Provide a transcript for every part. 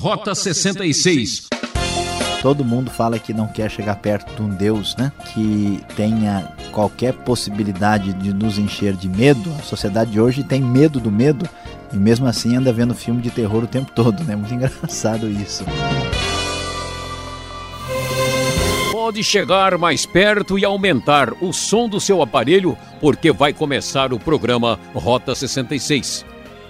Rota 66. Todo mundo fala que não quer chegar perto de um Deus, né? Que tenha qualquer possibilidade de nos encher de medo. A sociedade de hoje tem medo do medo e mesmo assim anda vendo filme de terror o tempo todo, né? Muito engraçado isso. Pode chegar mais perto e aumentar o som do seu aparelho, porque vai começar o programa Rota 66.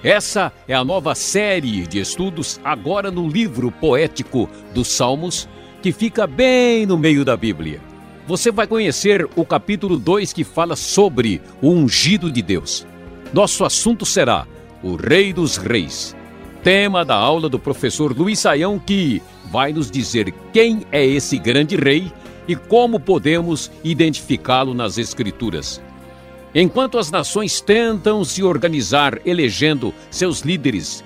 Essa é a nova série de estudos agora no livro poético dos Salmos, que fica bem no meio da Bíblia. Você vai conhecer o capítulo 2 que fala sobre o ungido de Deus. Nosso assunto será o Rei dos Reis. Tema da aula do professor Luiz Saião que vai nos dizer quem é esse grande rei e como podemos identificá-lo nas Escrituras. Enquanto as nações tentam se organizar elegendo seus líderes,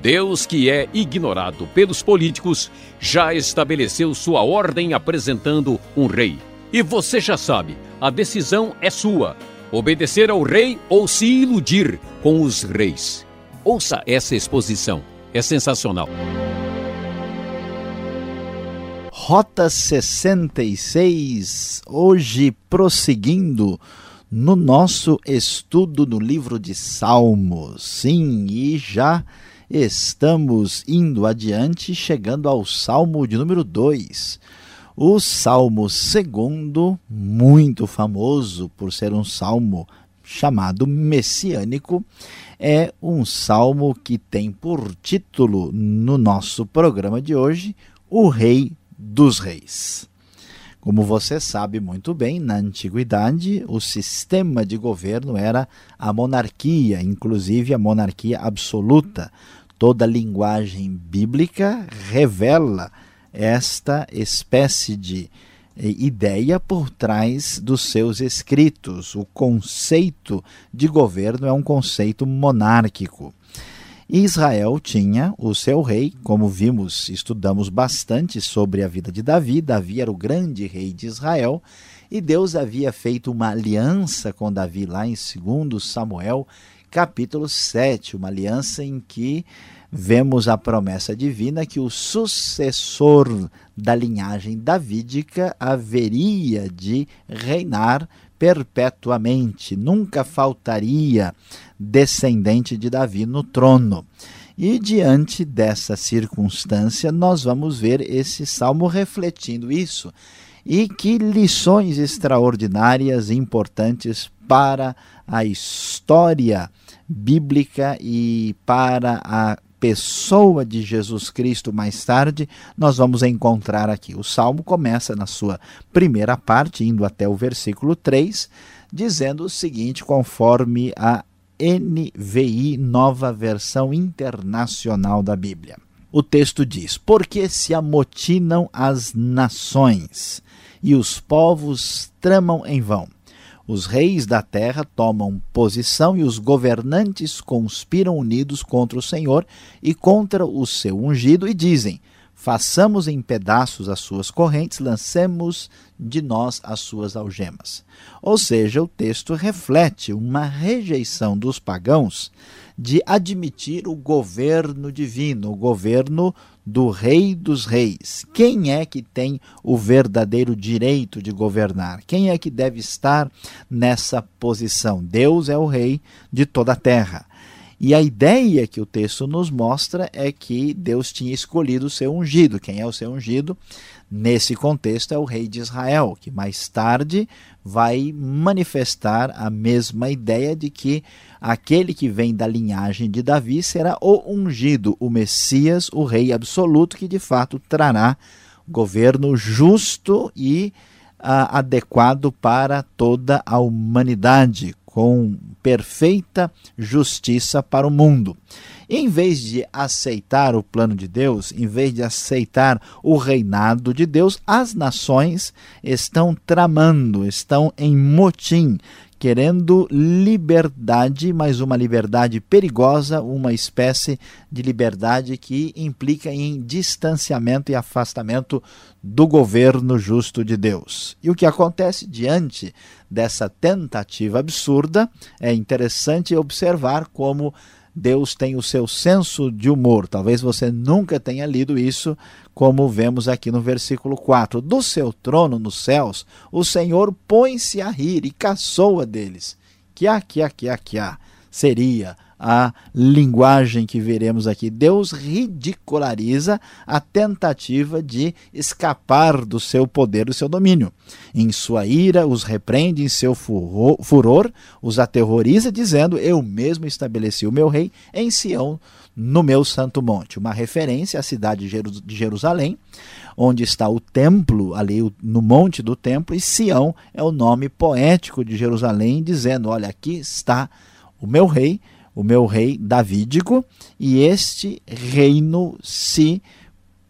Deus, que é ignorado pelos políticos, já estabeleceu sua ordem apresentando um rei. E você já sabe, a decisão é sua: obedecer ao rei ou se iludir com os reis. Ouça essa exposição, é sensacional. Rota 66, hoje prosseguindo no nosso estudo no livro de Salmos. Sim, e já estamos indo adiante, chegando ao Salmo de número 2. O Salmo segundo, muito famoso por ser um salmo chamado messiânico, é um salmo que tem por título no nosso programa de hoje o Rei dos Reis. Como você sabe muito bem, na antiguidade o sistema de governo era a monarquia, inclusive a monarquia absoluta. Toda a linguagem bíblica revela esta espécie de eh, ideia por trás dos seus escritos. O conceito de governo é um conceito monárquico. Israel tinha o seu rei, como vimos, estudamos bastante sobre a vida de Davi. Davi era o grande rei de Israel e Deus havia feito uma aliança com Davi lá em 2 Samuel, capítulo 7, uma aliança em que vemos a promessa divina que o sucessor da linhagem davídica haveria de reinar perpetuamente, nunca faltaria descendente de Davi no trono. E diante dessa circunstância, nós vamos ver esse salmo refletindo isso. E que lições extraordinárias e importantes para a história bíblica e para a pessoa de Jesus Cristo mais tarde, nós vamos encontrar aqui. O salmo começa na sua primeira parte, indo até o versículo 3, dizendo o seguinte, conforme a NVI, nova versão internacional da Bíblia. O texto diz: Porque se amotinam as nações e os povos tramam em vão. Os reis da terra tomam posição e os governantes conspiram unidos contra o Senhor e contra o seu ungido e dizem: façamos em pedaços as suas correntes, lancemos de nós as suas algemas. Ou seja, o texto reflete uma rejeição dos pagãos de admitir o governo divino, o governo do Rei dos Reis. Quem é que tem o verdadeiro direito de governar? Quem é que deve estar nessa posição? Deus é o Rei de toda a terra. E a ideia que o texto nos mostra é que Deus tinha escolhido o seu ungido. Quem é o seu ungido? Nesse contexto, é o rei de Israel, que mais tarde vai manifestar a mesma ideia de que aquele que vem da linhagem de Davi será o ungido, o Messias, o rei absoluto, que de fato trará governo justo e uh, adequado para toda a humanidade, com perfeita justiça para o mundo. Em vez de aceitar o plano de Deus, em vez de aceitar o reinado de Deus, as nações estão tramando, estão em motim, querendo liberdade, mas uma liberdade perigosa, uma espécie de liberdade que implica em distanciamento e afastamento do governo justo de Deus. E o que acontece diante dessa tentativa absurda é interessante observar como Deus tem o seu senso de humor. Talvez você nunca tenha lido isso, como vemos aqui no versículo 4. Do seu trono nos céus, o Senhor põe-se a rir e caçoa deles. Que há, que há. Seria a linguagem que veremos aqui. Deus ridiculariza a tentativa de escapar do seu poder, do seu domínio. Em sua ira, os repreende, em seu furor, os aterroriza, dizendo: Eu mesmo estabeleci o meu rei em Sião, no meu santo monte. Uma referência à cidade de Jerusalém, onde está o templo, ali no monte do templo, e Sião é o nome poético de Jerusalém, dizendo: Olha, aqui está o meu rei o meu rei davídico, e este reino se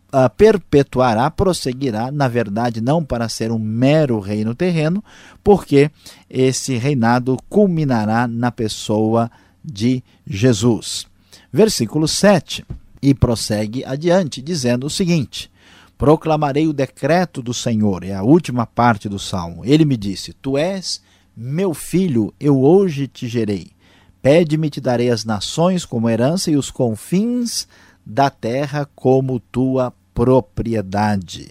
uh, perpetuará, prosseguirá, na verdade, não para ser um mero reino terreno, porque esse reinado culminará na pessoa de Jesus. Versículo 7. E prossegue adiante, dizendo o seguinte: Proclamarei o decreto do Senhor, é a última parte do salmo. Ele me disse: Tu és meu filho, eu hoje te gerei. Pede-me, te darei as nações como herança e os confins da terra como tua propriedade.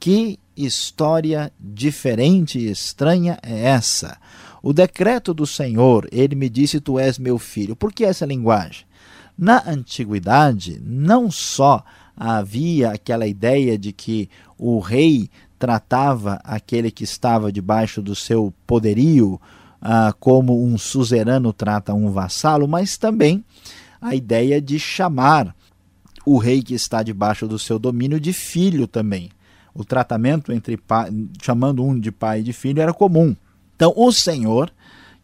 Que história diferente e estranha é essa? O decreto do Senhor, ele me disse: Tu és meu filho. Por que essa linguagem? Na antiguidade, não só havia aquela ideia de que o rei tratava aquele que estava debaixo do seu poderio ah, como um suzerano trata um vassalo, mas também a ideia de chamar o rei que está debaixo do seu domínio de filho também. O tratamento entre pai, chamando um de pai e de filho era comum. Então, o Senhor,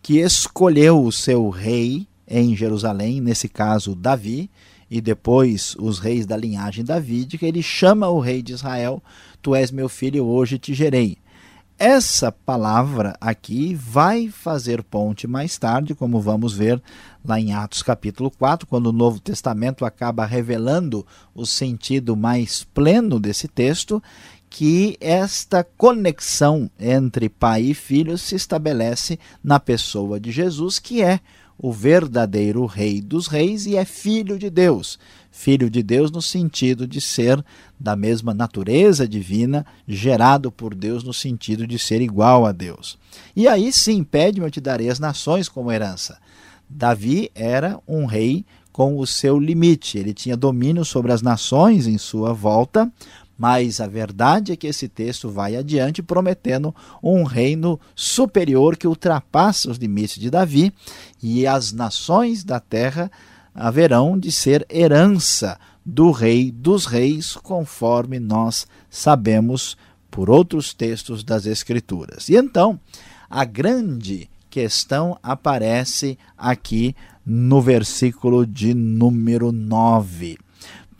que escolheu o seu rei em Jerusalém, nesse caso Davi, e depois os reis da linhagem davídica, ele chama o rei de Israel: Tu és meu filho, hoje te gerei. Essa palavra aqui vai fazer ponte mais tarde, como vamos ver lá em Atos capítulo 4, quando o Novo Testamento acaba revelando o sentido mais pleno desse texto, que esta conexão entre pai e filho se estabelece na pessoa de Jesus, que é o verdadeiro Rei dos Reis e é Filho de Deus. Filho de Deus no sentido de ser da mesma natureza divina, gerado por Deus no sentido de ser igual a Deus. E aí sim, pede-me, eu te darei as nações como herança. Davi era um rei com o seu limite, ele tinha domínio sobre as nações em sua volta, mas a verdade é que esse texto vai adiante prometendo um reino superior que ultrapassa os limites de Davi e as nações da terra haverão de ser herança do rei dos reis, conforme nós sabemos por outros textos das escrituras. E então, a grande questão aparece aqui no versículo de número 9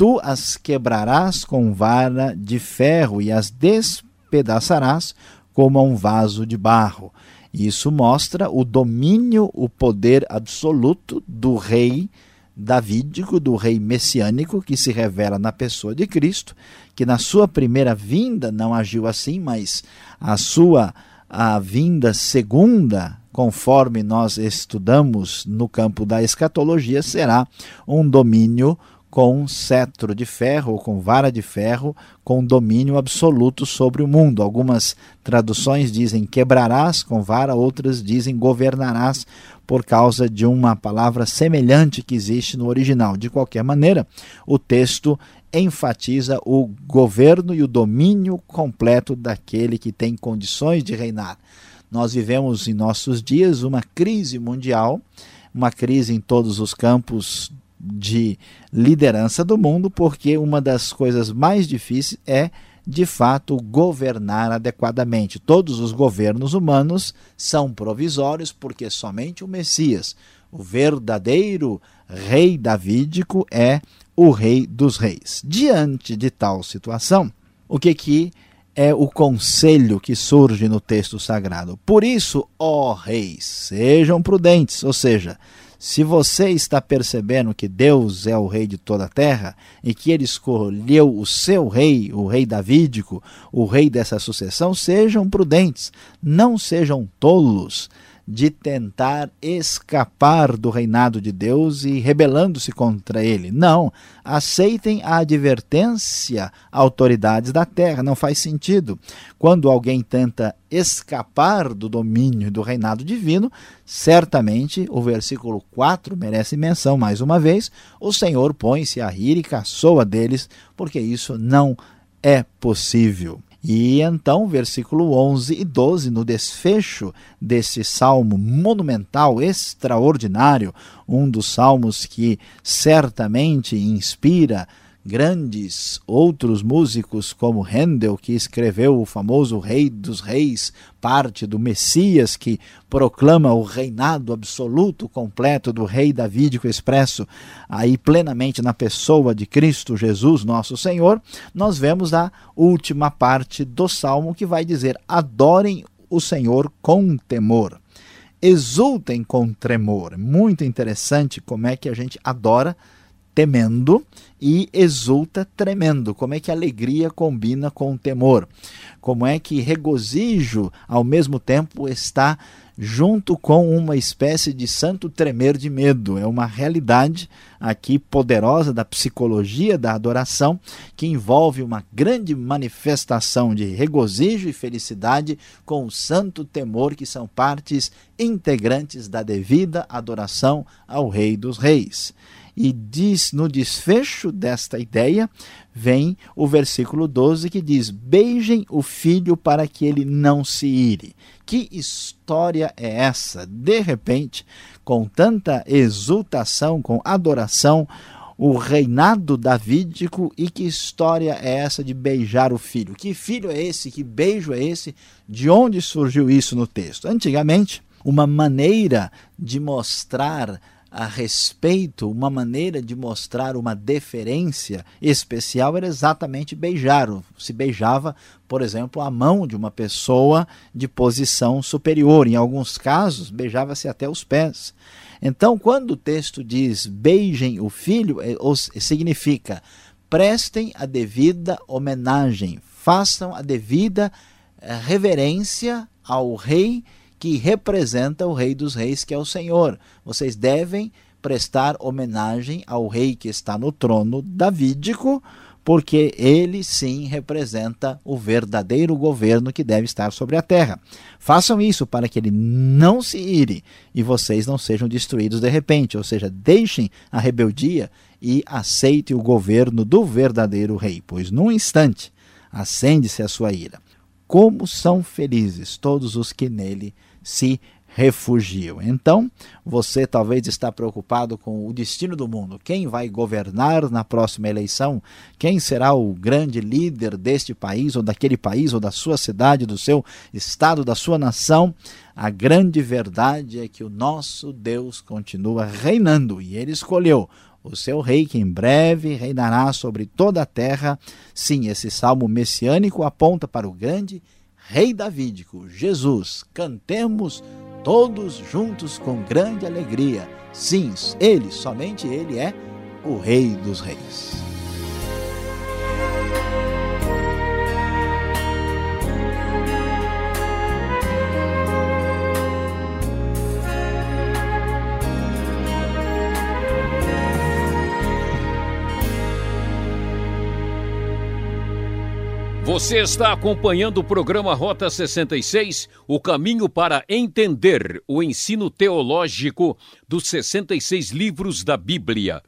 tu as quebrarás com vara de ferro e as despedaçarás como a um vaso de barro. Isso mostra o domínio, o poder absoluto do rei davídico, do rei messiânico, que se revela na pessoa de Cristo, que na sua primeira vinda não agiu assim, mas a sua a vinda segunda, conforme nós estudamos no campo da escatologia, será um domínio com cetro de ferro ou com vara de ferro, com domínio absoluto sobre o mundo. Algumas traduções dizem quebrarás com vara, outras dizem governarás por causa de uma palavra semelhante que existe no original. De qualquer maneira, o texto enfatiza o governo e o domínio completo daquele que tem condições de reinar. Nós vivemos em nossos dias uma crise mundial, uma crise em todos os campos de liderança do mundo, porque uma das coisas mais difíceis é, de fato, governar adequadamente. Todos os governos humanos são provisórios, porque somente o Messias, o verdadeiro rei davídico, é o rei dos reis. Diante de tal situação, o que que é o conselho que surge no texto sagrado? Por isso, ó reis, sejam prudentes, ou seja, se você está percebendo que Deus é o rei de toda a terra e que ele escolheu o seu rei, o rei davídico, o rei dessa sucessão, sejam prudentes, não sejam tolos de tentar escapar do reinado de Deus e rebelando-se contra ele. Não, aceitem a advertência autoridades da terra, não faz sentido. Quando alguém tenta escapar do domínio do reinado divino, certamente o versículo 4 merece menção mais uma vez: o Senhor põe-se a rir e caçoa deles, porque isso não é possível. E então, versículo 11 e 12, no desfecho desse salmo monumental, extraordinário, um dos salmos que certamente inspira grandes outros músicos como Handel, que escreveu o famoso Rei dos Reis, parte do Messias que proclama o reinado absoluto completo do rei davídico expresso aí plenamente na pessoa de Cristo Jesus, nosso Senhor, nós vemos a última parte do salmo que vai dizer: adorem o Senhor com temor. Exultem com tremor. Muito interessante como é que a gente adora temendo e exulta tremendo. Como é que alegria combina com temor? Como é que regozijo ao mesmo tempo está junto com uma espécie de santo tremer de medo. É uma realidade aqui poderosa da psicologia da adoração que envolve uma grande manifestação de regozijo e felicidade com o santo temor que são partes integrantes da devida adoração ao Rei dos Reis. E diz no desfecho desta ideia, vem o versículo 12 que diz: Beijem o filho para que ele não se ire. Que história é essa? De repente, com tanta exultação, com adoração, o reinado davídico e que história é essa de beijar o filho? Que filho é esse? Que beijo é esse? De onde surgiu isso no texto? Antigamente, uma maneira de mostrar a respeito, uma maneira de mostrar uma deferência especial era exatamente beijar. Se beijava, por exemplo, a mão de uma pessoa de posição superior. Em alguns casos, beijava-se até os pés. Então, quando o texto diz beijem o filho, é, significa prestem a devida homenagem, façam a devida eh, reverência ao rei que representa o Rei dos Reis, que é o Senhor. Vocês devem prestar homenagem ao rei que está no trono davídico, porque ele sim representa o verdadeiro governo que deve estar sobre a terra. Façam isso para que ele não se ire e vocês não sejam destruídos de repente, ou seja, deixem a rebeldia e aceitem o governo do verdadeiro rei, pois num instante acende-se a sua ira. Como são felizes todos os que nele se refugiam. Então, você talvez está preocupado com o destino do mundo. Quem vai governar na próxima eleição? Quem será o grande líder deste país ou daquele país ou da sua cidade, do seu estado, da sua nação? A grande verdade é que o nosso Deus continua reinando e ele escolheu o seu rei que em breve reinará sobre toda a terra. Sim, esse salmo messiânico aponta para o grande Rei Davídico, Jesus, cantemos todos juntos com grande alegria. Sim, ele, somente ele é o Rei dos Reis. Você está acompanhando o programa Rota 66, o caminho para entender o ensino teológico dos 66 livros da Bíblia.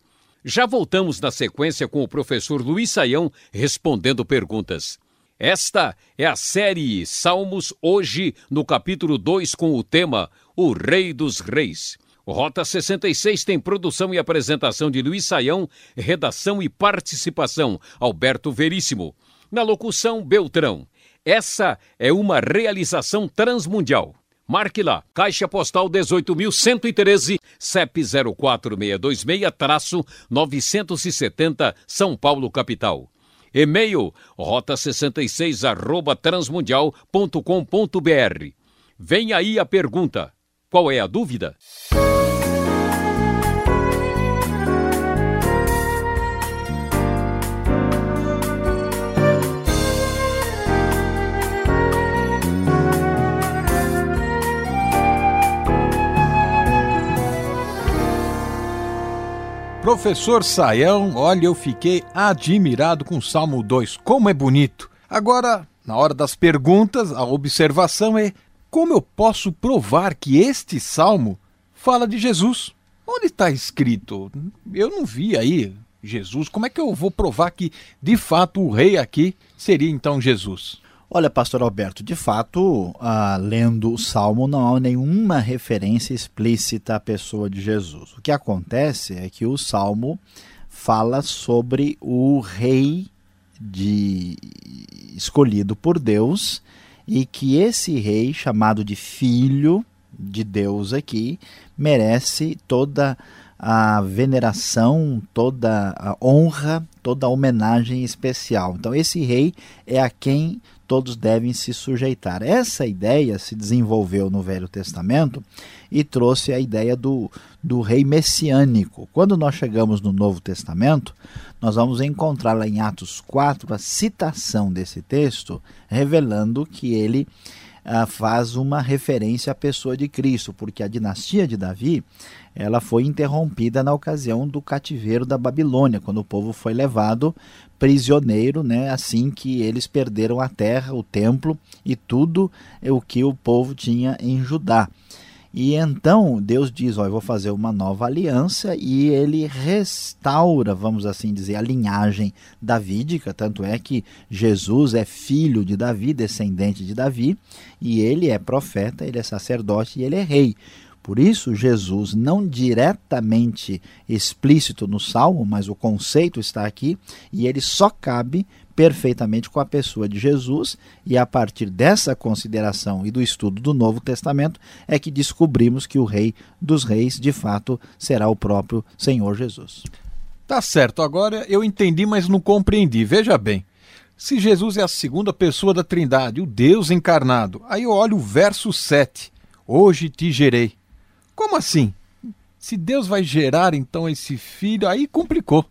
Já voltamos na sequência com o professor Luiz Saião respondendo perguntas. Esta é a série Salmos, hoje no capítulo 2, com o tema O Rei dos Reis. Rota 66 tem produção e apresentação de Luiz Saião, redação e participação Alberto Veríssimo. Na locução Beltrão. Essa é uma realização transmundial. Marque lá, Caixa Postal 18.113, CEP 04626-970, São Paulo, capital. E-mail rota66 arroba transmundial.com.br. Vem aí a pergunta. Qual é a dúvida? Professor Saião, olha, eu fiquei admirado com o Salmo 2. Como é bonito! Agora, na hora das perguntas, a observação é: como eu posso provar que este salmo fala de Jesus? Onde está escrito? Eu não vi aí Jesus. Como é que eu vou provar que de fato o rei aqui seria então Jesus? Olha, pastor Alberto, de fato, ah, lendo o Salmo, não há nenhuma referência explícita à pessoa de Jesus. O que acontece é que o Salmo fala sobre o rei de escolhido por Deus e que esse rei, chamado de filho de Deus aqui, merece toda a veneração, toda a honra, toda a homenagem especial. Então, esse rei é a quem todos devem se sujeitar. Essa ideia se desenvolveu no Velho Testamento e trouxe a ideia do, do rei messiânico. Quando nós chegamos no Novo Testamento, nós vamos encontrar lá em Atos 4 a citação desse texto, revelando que ele ah, faz uma referência à pessoa de Cristo, porque a dinastia de Davi ela foi interrompida na ocasião do cativeiro da Babilônia, quando o povo foi levado prisioneiro, né, assim que eles perderam a terra, o templo e tudo o que o povo tinha em Judá. E então Deus diz: Ó, eu vou fazer uma nova aliança e ele restaura, vamos assim dizer, a linhagem davídica. Tanto é que Jesus é filho de Davi, descendente de Davi, e ele é profeta, ele é sacerdote e ele é rei. Por isso, Jesus, não diretamente explícito no Salmo, mas o conceito está aqui, e ele só cabe perfeitamente com a pessoa de Jesus, e a partir dessa consideração e do estudo do Novo Testamento é que descobrimos que o Rei dos Reis, de fato, será o próprio Senhor Jesus. Tá certo, agora eu entendi, mas não compreendi. Veja bem. Se Jesus é a segunda pessoa da Trindade, o Deus encarnado, aí eu olho o verso 7. Hoje te gerei. Como assim? Se Deus vai gerar então esse filho, aí complicou.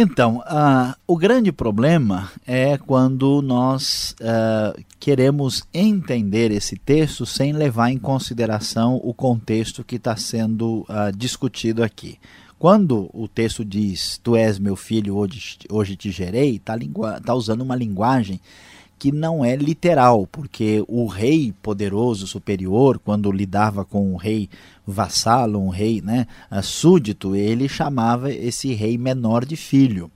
Então, uh, o grande problema é quando nós uh, queremos entender esse texto sem levar em consideração o contexto que está sendo uh, discutido aqui. Quando o texto diz, Tu és meu filho, hoje, hoje te gerei, está tá usando uma linguagem que não é literal, porque o rei poderoso, superior, quando lidava com um rei vassalo, um rei né, súdito, ele chamava esse rei menor de filho.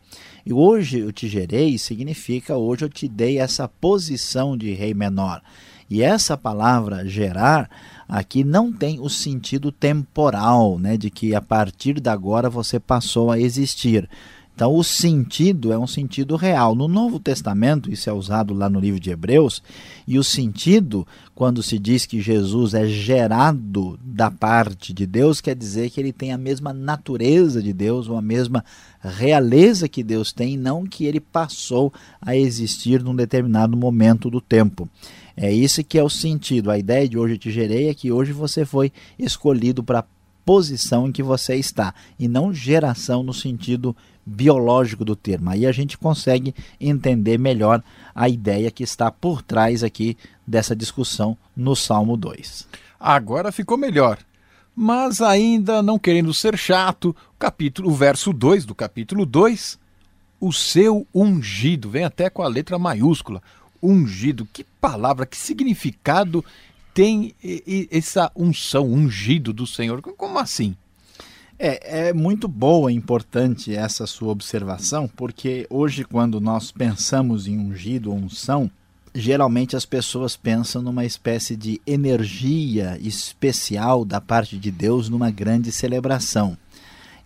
E hoje eu te gerei significa hoje eu te dei essa posição de rei menor. E essa palavra gerar aqui não tem o sentido temporal, né, de que a partir de agora você passou a existir. Então, o sentido é um sentido real. No Novo Testamento, isso é usado lá no livro de Hebreus, e o sentido, quando se diz que Jesus é gerado da parte de Deus, quer dizer que ele tem a mesma natureza de Deus, ou a mesma realeza que Deus tem, não que ele passou a existir num determinado momento do tempo. É isso que é o sentido. A ideia de hoje te gerei é que hoje você foi escolhido para posição em que você está, e não geração no sentido biológico do termo. Aí a gente consegue entender melhor a ideia que está por trás aqui dessa discussão no Salmo 2. Agora ficou melhor. Mas ainda não querendo ser chato, capítulo, o verso 2 do capítulo 2, o seu ungido, vem até com a letra maiúscula, ungido. Que palavra, que significado tem essa unção, ungido do Senhor? Como assim? É, é muito boa e importante essa sua observação, porque hoje, quando nós pensamos em ungido ou unção, geralmente as pessoas pensam numa espécie de energia especial da parte de Deus numa grande celebração.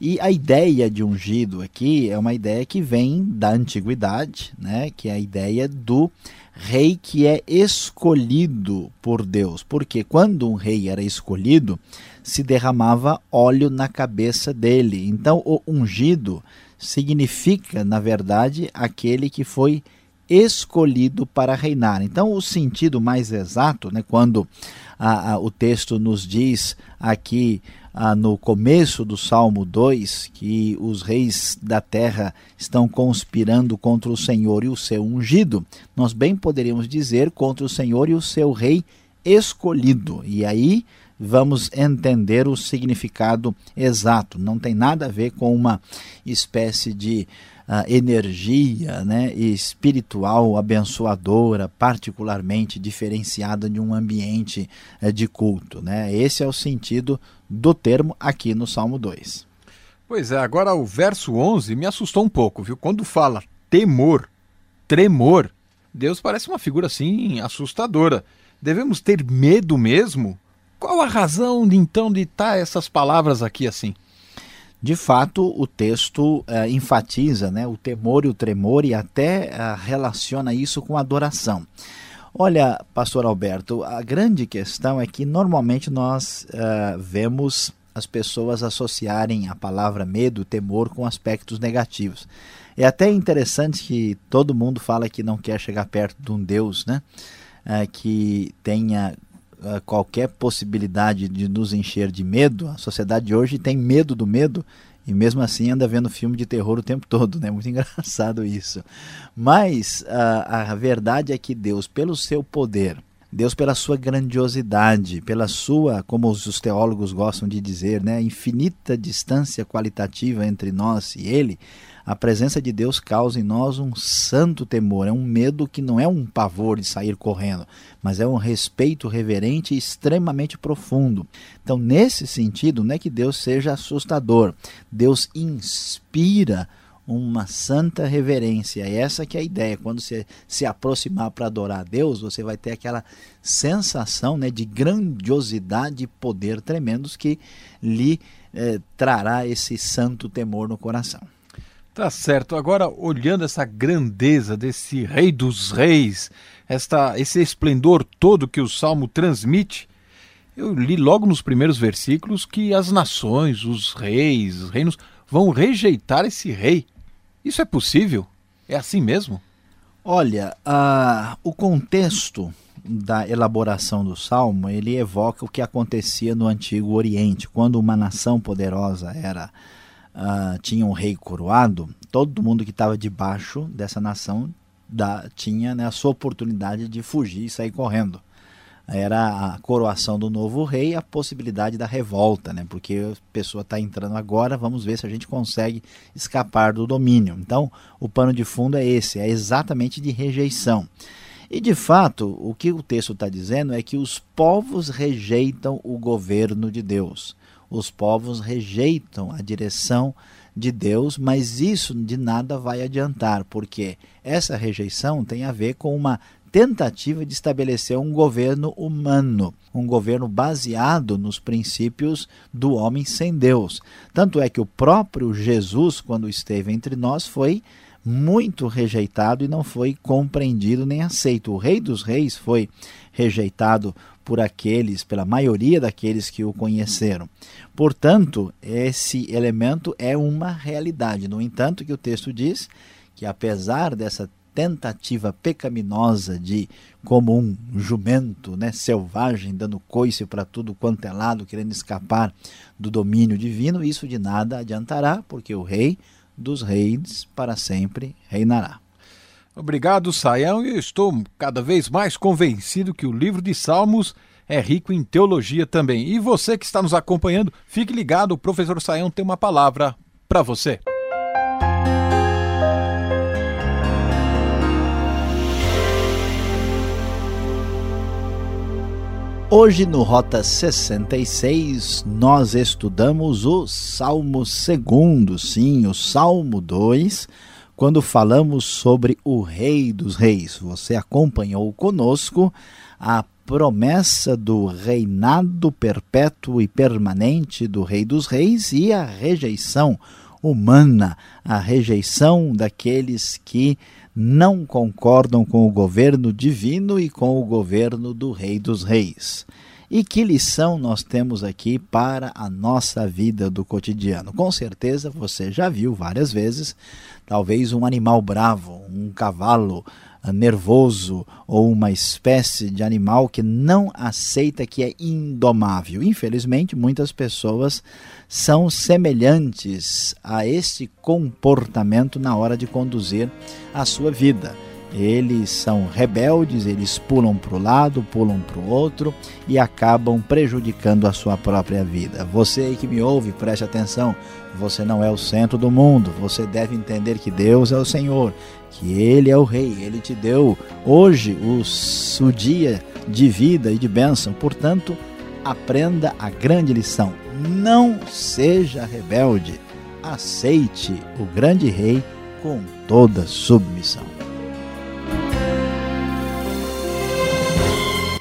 E a ideia de ungido aqui é uma ideia que vem da antiguidade, né? que é a ideia do rei que é escolhido por Deus. Porque quando um rei era escolhido, se derramava óleo na cabeça dele. Então, o ungido significa, na verdade, aquele que foi escolhido para reinar. Então, o sentido mais exato, né, quando a, a, o texto nos diz aqui no começo do Salmo 2 que os reis da terra estão conspirando contra o Senhor e o seu ungido, nós bem poderíamos dizer contra o Senhor e o seu rei escolhido. E aí vamos entender o significado exato. Não tem nada a ver com uma espécie de energia né, espiritual abençoadora, particularmente diferenciada de um ambiente uh, de culto. Né? Esse é o sentido do termo aqui no Salmo 2. Pois é, agora o verso 11 me assustou um pouco, viu? Quando fala temor, tremor, Deus parece uma figura assim assustadora. Devemos ter medo mesmo? Qual a razão então de estar tá essas palavras aqui assim? De fato, o texto uh, enfatiza né, o temor e o tremor e até uh, relaciona isso com adoração. Olha, pastor Alberto, a grande questão é que normalmente nós uh, vemos as pessoas associarem a palavra medo, temor com aspectos negativos. É até interessante que todo mundo fala que não quer chegar perto de um Deus, né? que tenha qualquer possibilidade de nos encher de medo. A sociedade hoje tem medo do medo e mesmo assim anda vendo filme de terror o tempo todo, né? Muito engraçado isso. Mas a, a verdade é que Deus, pelo seu poder, Deus pela sua grandiosidade, pela sua, como os teólogos gostam de dizer, né, infinita distância qualitativa entre nós e ele, a presença de Deus causa em nós um santo temor, é um medo que não é um pavor de sair correndo, mas é um respeito reverente e extremamente profundo. Então, nesse sentido, não é que Deus seja assustador, Deus inspira uma santa reverência. É essa que é a ideia. Quando você se aproximar para adorar a Deus, você vai ter aquela sensação né, de grandiosidade e poder tremendos que lhe eh, trará esse santo temor no coração. Tá certo. Agora, olhando essa grandeza desse Rei dos Reis, esta, esse esplendor todo que o Salmo transmite, eu li logo nos primeiros versículos que as nações, os reis, os reinos vão rejeitar esse rei. Isso é possível? É assim mesmo? Olha, uh, o contexto da elaboração do Salmo, ele evoca o que acontecia no Antigo Oriente, quando uma nação poderosa era uh, tinha um rei coroado, todo mundo que estava debaixo dessa nação da, tinha né, a sua oportunidade de fugir e sair correndo. Era a coroação do novo rei a possibilidade da revolta, né? porque a pessoa está entrando agora, vamos ver se a gente consegue escapar do domínio. Então, o pano de fundo é esse, é exatamente de rejeição. E de fato, o que o texto está dizendo é que os povos rejeitam o governo de Deus os povos rejeitam a direção de Deus, mas isso de nada vai adiantar, porque essa rejeição tem a ver com uma tentativa de estabelecer um governo humano, um governo baseado nos princípios do homem sem Deus. Tanto é que o próprio Jesus, quando esteve entre nós, foi muito rejeitado e não foi compreendido nem aceito. O Rei dos Reis foi rejeitado por aqueles, pela maioria daqueles que o conheceram. Portanto, esse elemento é uma realidade. No entanto, que o texto diz que apesar dessa tentativa pecaminosa de, como um jumento né, selvagem, dando coice para tudo quanto é lado, querendo escapar do domínio divino, isso de nada adiantará, porque o rei dos reis para sempre reinará. Obrigado, Saião. Eu estou cada vez mais convencido que o livro de Salmos é rico em teologia também. E você que está nos acompanhando, fique ligado, o professor Saião tem uma palavra para você. Hoje no Rota 66 nós estudamos o Salmo 2, sim, o Salmo 2 quando falamos sobre o Rei dos Reis. Você acompanhou conosco a promessa do reinado perpétuo e permanente do Rei dos Reis e a rejeição humana, a rejeição daqueles que não concordam com o governo divino e com o governo do Rei dos Reis. E que lição nós temos aqui para a nossa vida do cotidiano? Com certeza você já viu várias vezes, talvez um animal bravo, um cavalo nervoso ou uma espécie de animal que não aceita que é indomável. Infelizmente, muitas pessoas são semelhantes a este comportamento na hora de conduzir a sua vida eles são rebeldes, eles pulam para o lado, pulam para o outro e acabam prejudicando a sua própria vida. Você que me ouve, preste atenção: você não é o centro do mundo, você deve entender que Deus é o Senhor, que Ele é o Rei, Ele te deu hoje o, dia de vida e de bênção, portanto, aprenda a grande lição: não seja rebelde, aceite o grande Rei com toda submissão.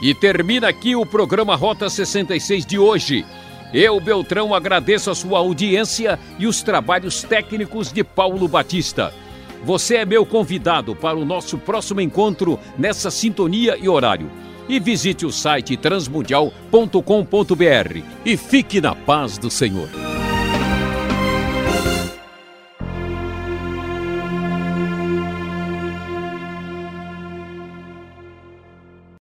E termina aqui o programa Rota 66 de hoje. Eu, Beltrão, agradeço a sua audiência e os trabalhos técnicos de Paulo Batista. Você é meu convidado para o nosso próximo encontro nessa sintonia e horário. E visite o site transmundial.com.br e fique na paz do Senhor.